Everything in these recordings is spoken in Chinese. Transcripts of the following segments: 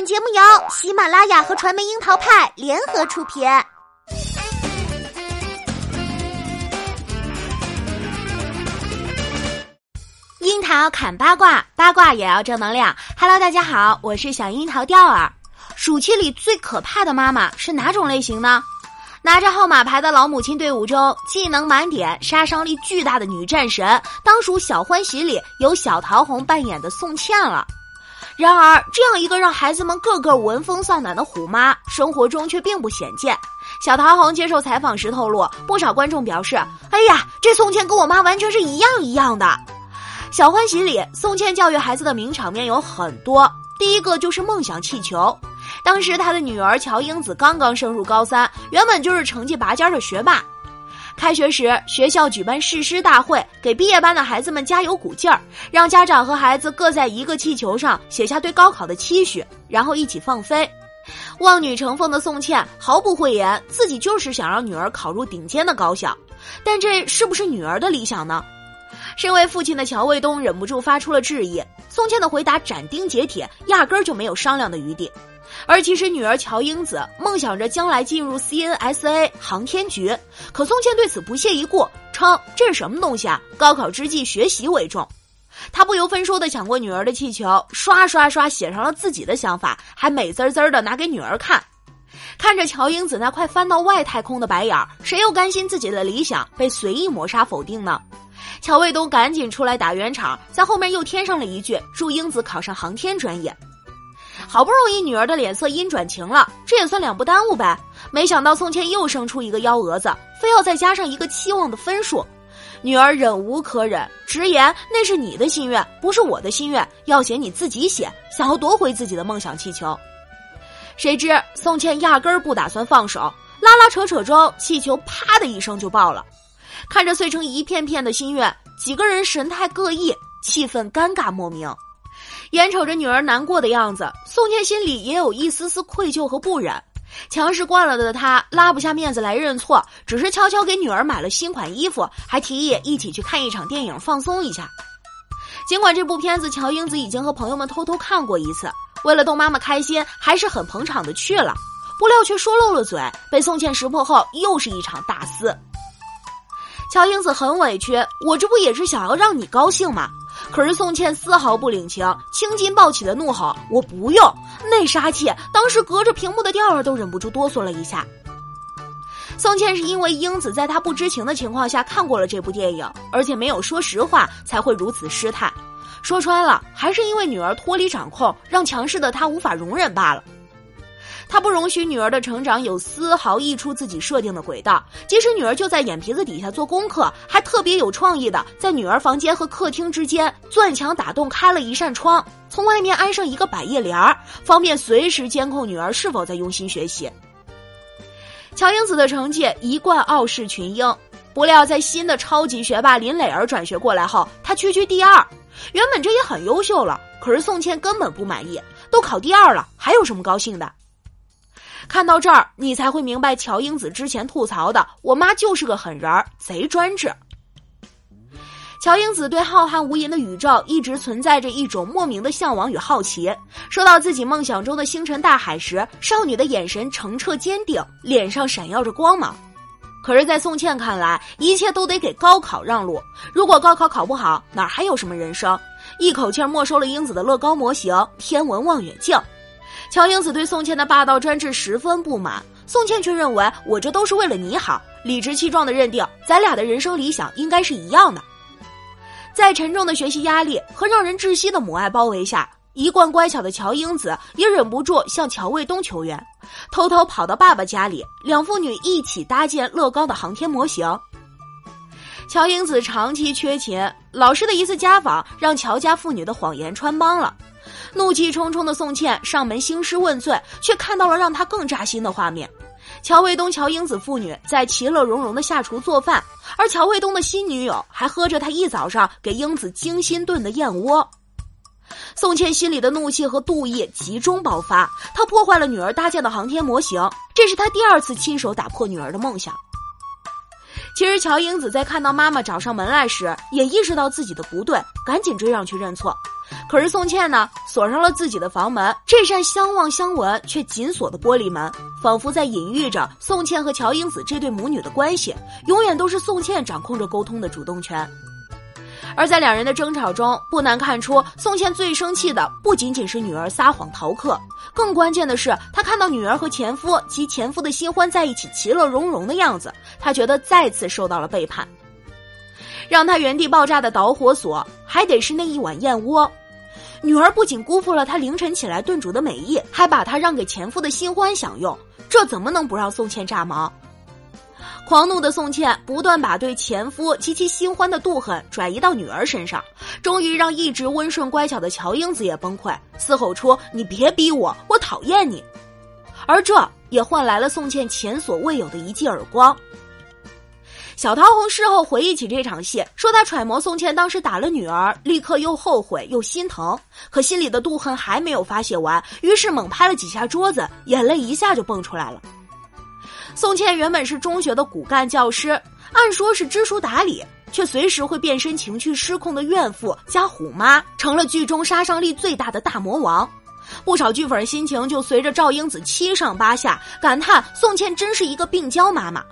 本节目由喜马拉雅和传媒樱桃派联合出品。樱桃砍八卦，八卦也要正能量。Hello，大家好，我是小樱桃钓儿。暑期里最可怕的妈妈是哪种类型呢？拿着号码牌的老母亲队伍中，技能满点、杀伤力巨大的女战神，当属《小欢喜》里由小桃红扮演的宋茜了。然而，这样一个让孩子们个个闻风丧胆的虎妈，生活中却并不鲜见。小桃红接受采访时透露，不少观众表示：“哎呀，这宋茜跟我妈完全是一样一样的。”《小欢喜》里，宋茜教育孩子的名场面有很多，第一个就是梦想气球。当时她的女儿乔英子刚刚升入高三，原本就是成绩拔尖的学霸。开学时，学校举办誓师大会，给毕业班的孩子们加油鼓劲儿，让家长和孩子各在一个气球上写下对高考的期许，然后一起放飞。望女成凤的宋茜毫不讳言，自己就是想让女儿考入顶尖的高校。但这是不是女儿的理想呢？身为父亲的乔卫东忍不住发出了质疑。宋茜的回答斩钉截铁，压根儿就没有商量的余地。而其实女儿乔英子梦想着将来进入 CNSA 航天局，可宋茜对此不屑一顾，称这是什么东西啊？高考之际学习为重。他不由分说的抢过女儿的气球，刷刷刷写上了自己的想法，还美滋滋的拿给女儿看。看着乔英子那快翻到外太空的白眼儿，谁又甘心自己的理想被随意抹杀否定呢？乔卫东赶紧出来打圆场，在后面又添上了一句：“祝英子考上航天专业。”好不容易女儿的脸色阴转晴了，这也算两不耽误呗。没想到宋茜又生出一个幺蛾子，非要再加上一个期望的分数。女儿忍无可忍，直言那是你的心愿，不是我的心愿，要写你自己写，想要夺回自己的梦想气球。谁知宋茜压根儿不打算放手，拉拉扯扯中，气球啪的一声就爆了。看着碎成一片片的心愿，几个人神态各异，气氛尴尬莫名。眼瞅着女儿难过的样子，宋茜心里也有一丝丝愧疚和不忍。强势惯了的她拉不下面子来认错，只是悄悄给女儿买了新款衣服，还提议一起去看一场电影放松一下。尽管这部片子乔英子已经和朋友们偷偷看过一次，为了逗妈妈开心，还是很捧场的去了。不料却说漏了嘴，被宋茜识破后，又是一场大撕。乔英子很委屈，我这不也是想要让你高兴吗？可是宋茜丝毫不领情，青筋暴起的怒吼：“我不用！”那杀气，当时隔着屏幕的调儿都忍不住哆嗦了一下。宋茜是因为英子在她不知情的情况下看过了这部电影，而且没有说实话，才会如此失态。说穿了，还是因为女儿脱离掌控，让强势的她无法容忍罢了。他不容许女儿的成长有丝毫溢出自己设定的轨道，即使女儿就在眼皮子底下做功课，还特别有创意的在女儿房间和客厅之间钻墙打洞开了一扇窗，从外面安上一个百叶帘儿，方便随时监控女儿是否在用心学习。乔英子的成绩一贯傲视群英，不料在新的超级学霸林磊儿转学过来后，她屈居第二。原本这也很优秀了，可是宋茜根本不满意，都考第二了，还有什么高兴的？看到这儿，你才会明白乔英子之前吐槽的“我妈就是个狠人儿，贼专制”。乔英子对浩瀚无垠的宇宙一直存在着一种莫名的向往与好奇。说到自己梦想中的星辰大海时，少女的眼神澄澈坚定，脸上闪耀着光芒。可是，在宋茜看来，一切都得给高考让路。如果高考考不好，哪还有什么人生？一口气没收了英子的乐高模型、天文望远镜。乔英子对宋茜的霸道专制十分不满，宋茜却认为我这都是为了你好，理直气壮地认定咱俩的人生理想应该是一样的。在沉重的学习压力和让人窒息的母爱包围下，一贯乖巧的乔英子也忍不住向乔卫东求援，偷偷跑到爸爸家里，两父女一起搭建乐高的航天模型。乔英子长期缺勤，老师的一次家访让乔家父女的谎言穿帮了。怒气冲冲的宋茜上门兴师问罪，却看到了让她更扎心的画面：乔卫东、乔英子父女在其乐融融的下厨做饭，而乔卫东的新女友还喝着他一早上给英子精心炖的燕窝。宋茜心里的怒气和妒意集中爆发，她破坏了女儿搭建的航天模型，这是她第二次亲手打破女儿的梦想。其实，乔英子在看到妈妈找上门来时，也意识到自己的不对，赶紧追上去认错。可是宋茜呢，锁上了自己的房门，这扇相望相闻却紧锁的玻璃门，仿佛在隐喻着宋茜和乔英子这对母女的关系，永远都是宋茜掌控着沟通的主动权。而在两人的争吵中，不难看出，宋茜最生气的不仅仅是女儿撒谎逃课，更关键的是，她看到女儿和前夫及前夫的新欢在一起其乐融融的样子，她觉得再次受到了背叛。让她原地爆炸的导火索，还得是那一碗燕窝。女儿不仅辜负了她凌晨起来炖煮的美意，还把她让给前夫的新欢享用，这怎么能不让宋茜炸毛？狂怒的宋茜不断把对前夫及其新欢的妒恨转移到女儿身上，终于让一直温顺乖巧的乔英子也崩溃，嘶吼出“你别逼我，我讨厌你”，而这也换来了宋茜前所未有的一记耳光。小桃红事后回忆起这场戏，说她揣摩宋茜当时打了女儿，立刻又后悔又心疼，可心里的妒恨还没有发泄完，于是猛拍了几下桌子，眼泪一下就蹦出来了。宋茜原本是中学的骨干教师，按说是知书达理，却随时会变身情绪失控的怨妇加虎妈，成了剧中杀伤力最大的大魔王。不少剧粉心情就随着赵英子七上八下，感叹宋茜真是一个病娇妈妈。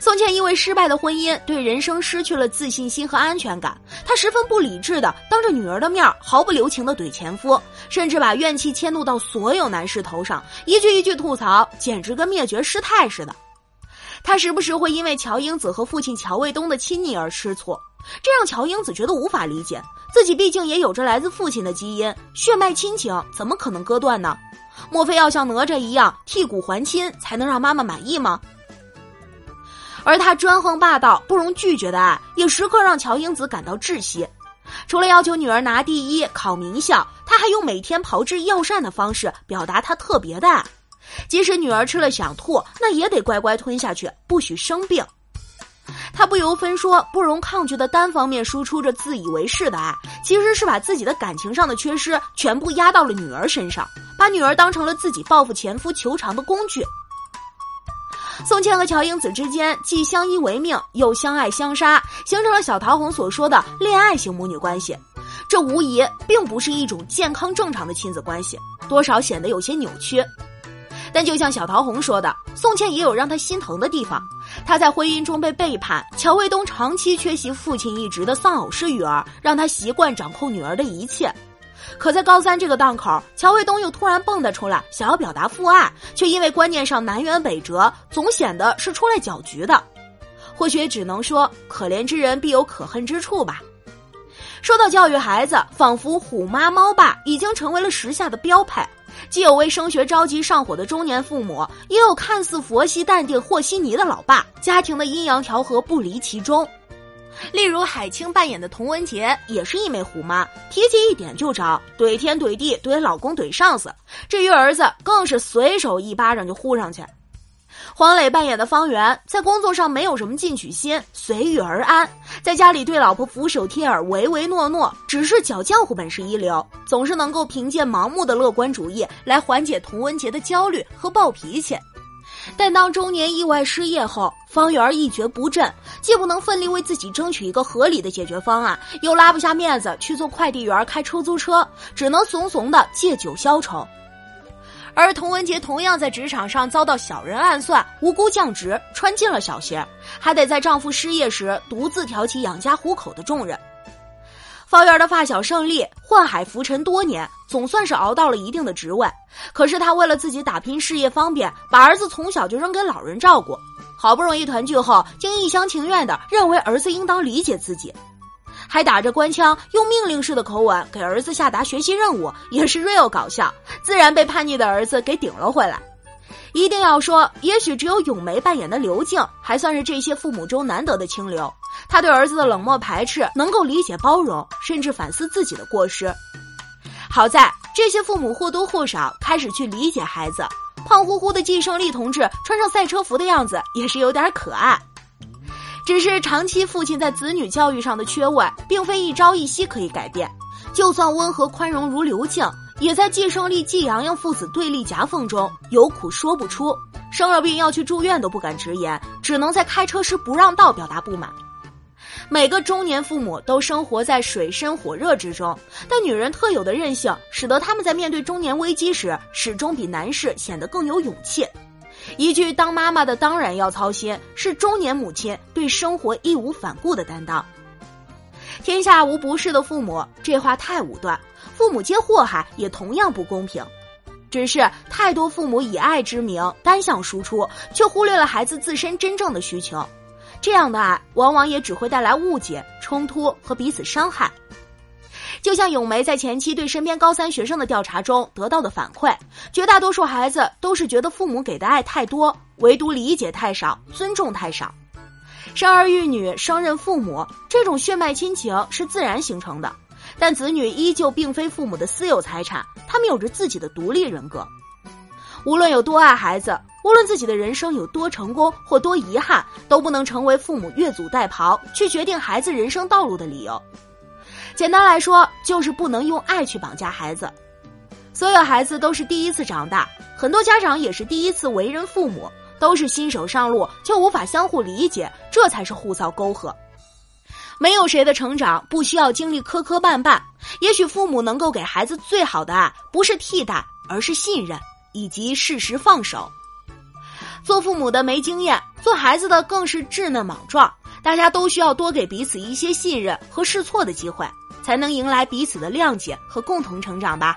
宋茜因为失败的婚姻，对人生失去了自信心和安全感。她十分不理智的当着女儿的面毫不留情的怼前夫，甚至把怨气迁怒到所有男士头上，一句一句吐槽，简直跟灭绝师太似的。她时不时会因为乔英子和父亲乔卫东的亲昵而吃醋，这让乔英子觉得无法理解。自己毕竟也有着来自父亲的基因，血脉亲情怎么可能割断呢？莫非要像哪吒一样剔骨还亲，才能让妈妈满意吗？而他专横霸道、不容拒绝的爱，也时刻让乔英子感到窒息。除了要求女儿拿第一、考名校，他还用每天炮制药膳的方式表达他特别的爱。即使女儿吃了想吐，那也得乖乖吞下去，不许生病。他不由分说、不容抗拒的单方面输出着自以为是的爱，其实是把自己的感情上的缺失全部压到了女儿身上，把女儿当成了自己报复前夫求偿的工具。宋茜和乔英子之间既相依为命，又相爱相杀，形成了小桃红所说的恋爱型母女关系。这无疑并不是一种健康正常的亲子关系，多少显得有些扭曲。但就像小桃红说的，宋茜也有让她心疼的地方。她在婚姻中被背叛，乔卫东长期缺席父亲一职的丧偶式育儿，让她习惯掌控女儿的一切。可在高三这个档口，乔卫东又突然蹦跶出来，想要表达父爱，却因为观念上南辕北辙，总显得是出来搅局的。或许只能说，可怜之人必有可恨之处吧。说到教育孩子，仿佛虎妈猫爸已经成为了时下的标配。既有为升学着急上火的中年父母，也有看似佛系淡定和稀泥的老爸，家庭的阴阳调和不离其中。例如海清扮演的童文洁也是一枚虎妈，提起一点就着，怼天怼地怼老公怼上司。至于儿子，更是随手一巴掌就呼上去。黄磊扮演的方圆在工作上没有什么进取心，随遇而安，在家里对老婆俯首帖耳，唯唯诺诺，只是搅浆糊本事一流，总是能够凭借盲目的乐观主义来缓解童文洁的焦虑和暴脾气。但当中年意外失业后，方圆一蹶不振，既不能奋力为自己争取一个合理的解决方案，又拉不下面子去做快递员、开出租车，只能怂怂的借酒消愁。而童文杰同样在职场上遭到小人暗算，无辜降职，穿进了小鞋，还得在丈夫失业时独自挑起养家糊口的重任。方圆的发小胜利宦海浮沉多年，总算是熬到了一定的职位。可是他为了自己打拼事业方便，把儿子从小就扔给老人照顾。好不容易团聚后，竟一厢情愿的认为儿子应当理解自己，还打着官腔，用命令式的口吻给儿子下达学习任务，也是 real 搞笑。自然被叛逆的儿子给顶了回来。一定要说，也许只有咏梅扮演的刘静，还算是这些父母中难得的清流。他对儿子的冷漠排斥能够理解包容，甚至反思自己的过失。好在这些父母或多或少开始去理解孩子。胖乎乎的季胜利同志穿上赛车服的样子也是有点可爱。只是长期父亲在子女教育上的缺位，并非一朝一夕可以改变。就算温和宽容如刘静，也在季胜利、季阳阳父子对立夹缝中有苦说不出。生了病要去住院都不敢直言，只能在开车时不让道表达不满。每个中年父母都生活在水深火热之中，但女人特有的韧性，使得他们在面对中年危机时，始终比男士显得更有勇气。一句“当妈妈的当然要操心”，是中年母亲对生活义无反顾的担当。天下无不是的父母，这话太武断。父母皆祸害，也同样不公平。只是太多父母以爱之名单向输出，却忽略了孩子自身真正的需求。这样的爱，往往也只会带来误解、冲突和彼此伤害。就像咏梅在前期对身边高三学生的调查中得到的反馈，绝大多数孩子都是觉得父母给的爱太多，唯独理解太少，尊重太少。生儿育女、生任父母，这种血脉亲情是自然形成的。但子女依旧并非父母的私有财产，他们有着自己的独立人格。无论有多爱孩子，无论自己的人生有多成功或多遗憾，都不能成为父母越俎代庖去决定孩子人生道路的理由。简单来说，就是不能用爱去绑架孩子。所有孩子都是第一次长大，很多家长也是第一次为人父母，都是新手上路，就无法相互理解，这才是互造沟壑。没有谁的成长不需要经历磕磕绊绊，也许父母能够给孩子最好的爱，不是替代，而是信任以及适时放手。做父母的没经验，做孩子的更是稚嫩莽撞，大家都需要多给彼此一些信任和试错的机会，才能迎来彼此的谅解和共同成长吧。